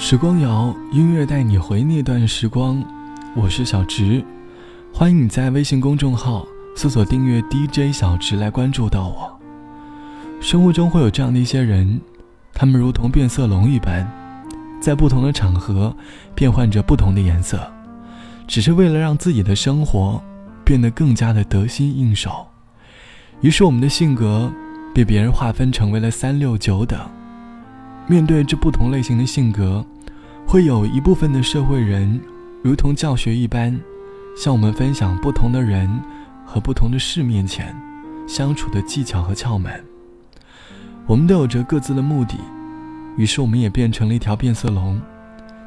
时光谣，音乐带你回那段时光。我是小直，欢迎你在微信公众号搜索订阅 DJ 小直来关注到我。生活中会有这样的一些人，他们如同变色龙一般，在不同的场合变换着不同的颜色，只是为了让自己的生活变得更加的得心应手。于是我们的性格被别人划分成为了三六九等。面对这不同类型的性格，会有一部分的社会人，如同教学一般，向我们分享不同的人和不同的事面前相处的技巧和窍门。我们都有着各自的目的，于是我们也变成了一条变色龙，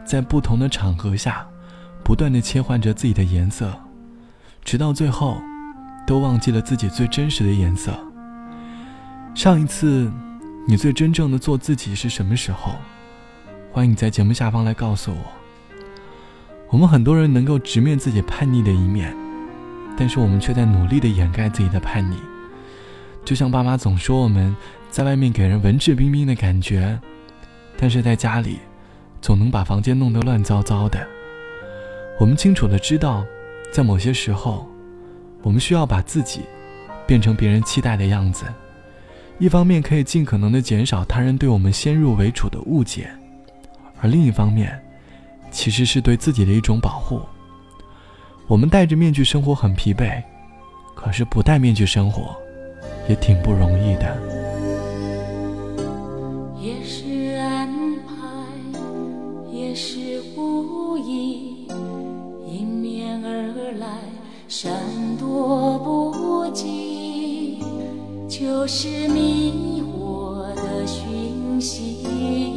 在不同的场合下，不断的切换着自己的颜色，直到最后，都忘记了自己最真实的颜色。上一次。你最真正的做自己是什么时候？欢迎你在节目下方来告诉我。我们很多人能够直面自己叛逆的一面，但是我们却在努力的掩盖自己的叛逆。就像爸妈总说我们在外面给人文质彬彬的感觉，但是在家里总能把房间弄得乱糟糟的。我们清楚的知道，在某些时候，我们需要把自己变成别人期待的样子。一方面可以尽可能的减少他人对我们先入为主的误解，而另一方面，其实是对自己的一种保护。我们戴着面具生活很疲惫，可是不戴面具生活，也挺不容易的。也是安排，也是无意，迎面而来，闪躲不及。就是迷惑的讯息，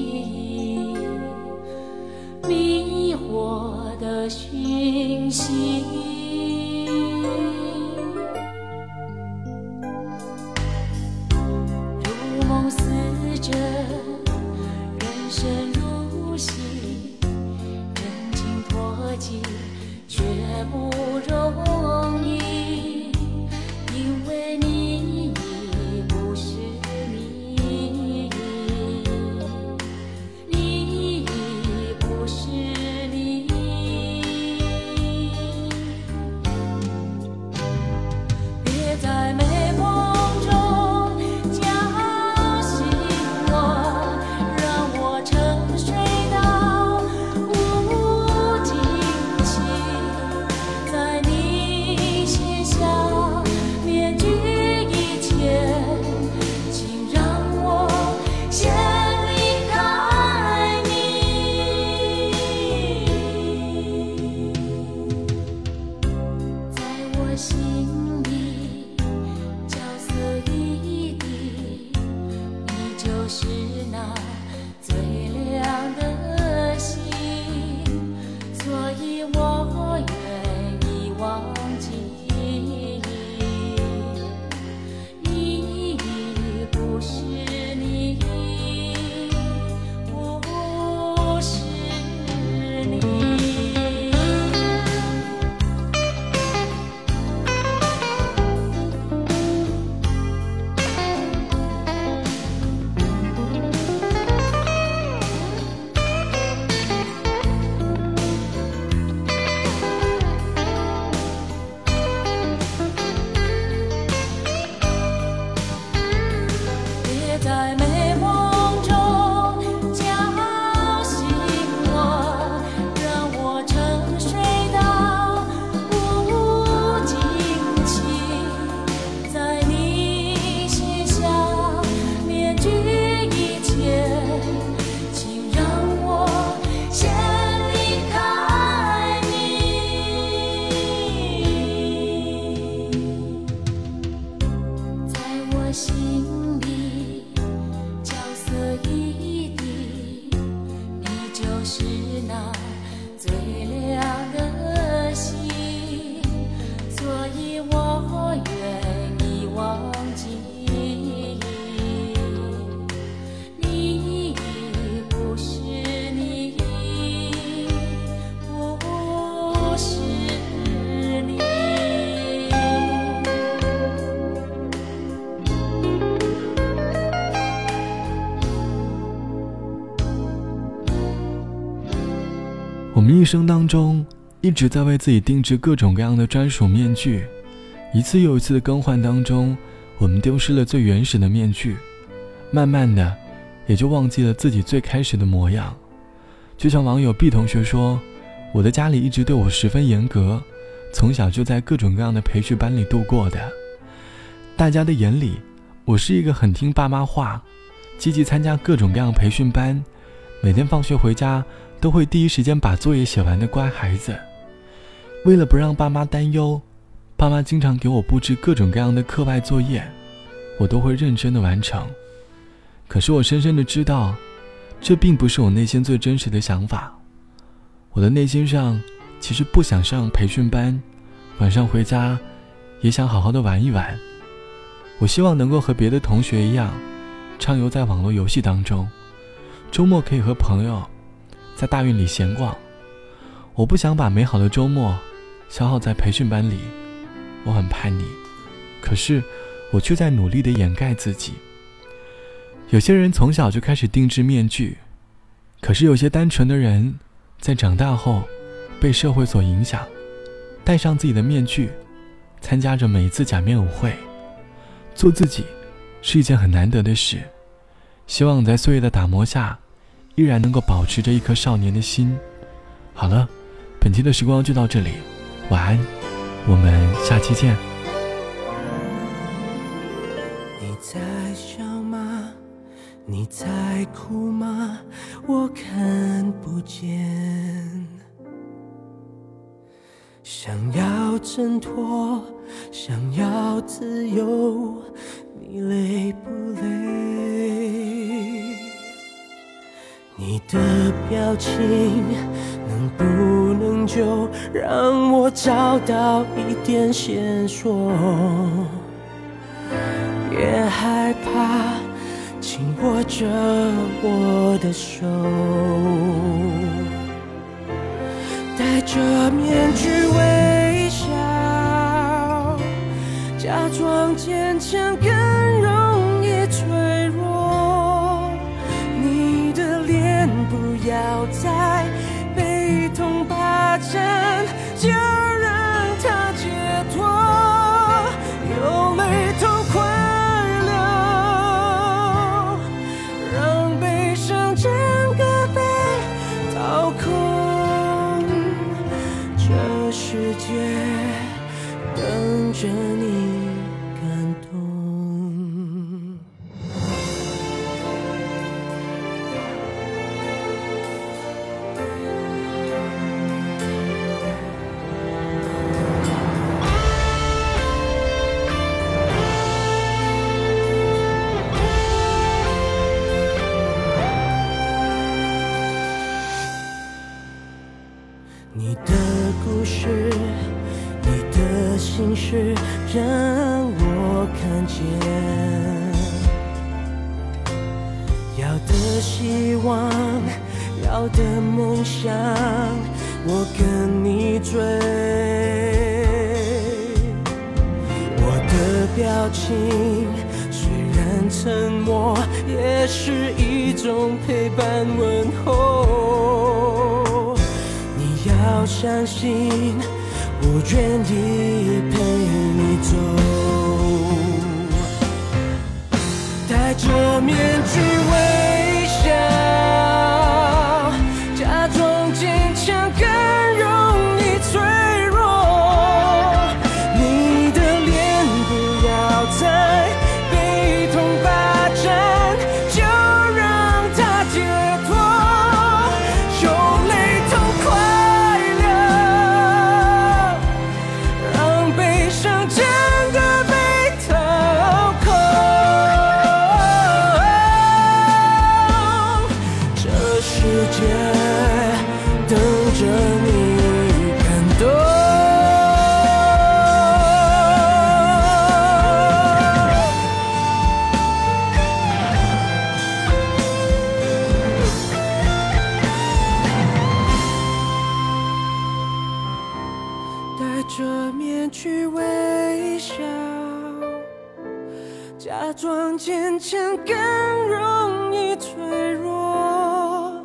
一生当中一直在为自己定制各种各样的专属面具，一次又一次的更换当中，我们丢失了最原始的面具，慢慢的，也就忘记了自己最开始的模样。就像网友 B 同学说：“我的家里一直对我十分严格，从小就在各种各样的培训班里度过的。大家的眼里，我是一个很听爸妈话，积极参加各种各样培训班，每天放学回家都会第一时间把作业写完的乖孩子。为了不让爸妈担忧，爸妈经常给我布置各种各样的课外作业，我都会认真的完成。可是我深深的知道。”这并不是我内心最真实的想法，我的内心上其实不想上培训班，晚上回家也想好好的玩一玩。我希望能够和别的同学一样，畅游在网络游戏当中，周末可以和朋友在大运里闲逛。我不想把美好的周末消耗在培训班里，我很叛逆，可是我却在努力的掩盖自己。有些人从小就开始定制面具，可是有些单纯的人，在长大后，被社会所影响，戴上自己的面具，参加着每一次假面舞会，做自己，是一件很难得的事。希望在岁月的打磨下，依然能够保持着一颗少年的心。好了，本期的时光就到这里，晚安，我们下期见。你在笑吗？你在哭吗？我看不见。想要挣脱，想要自由，你累不累？你的表情能不能就让我找到一点线索？别害怕。紧握着我的手，戴着面具微笑，假装坚强要在悲痛霸占，就让它解脱，有泪痛快流，让悲伤整个被掏空，这世界等着你。你的故事。你的心事让我看见，要的希望，要的梦想，我跟你追。我的表情虽然沉默，也是一种陪伴问候。要相信。我愿意陪你走，戴着面具更容易脆弱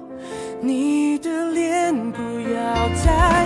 你的脸不要再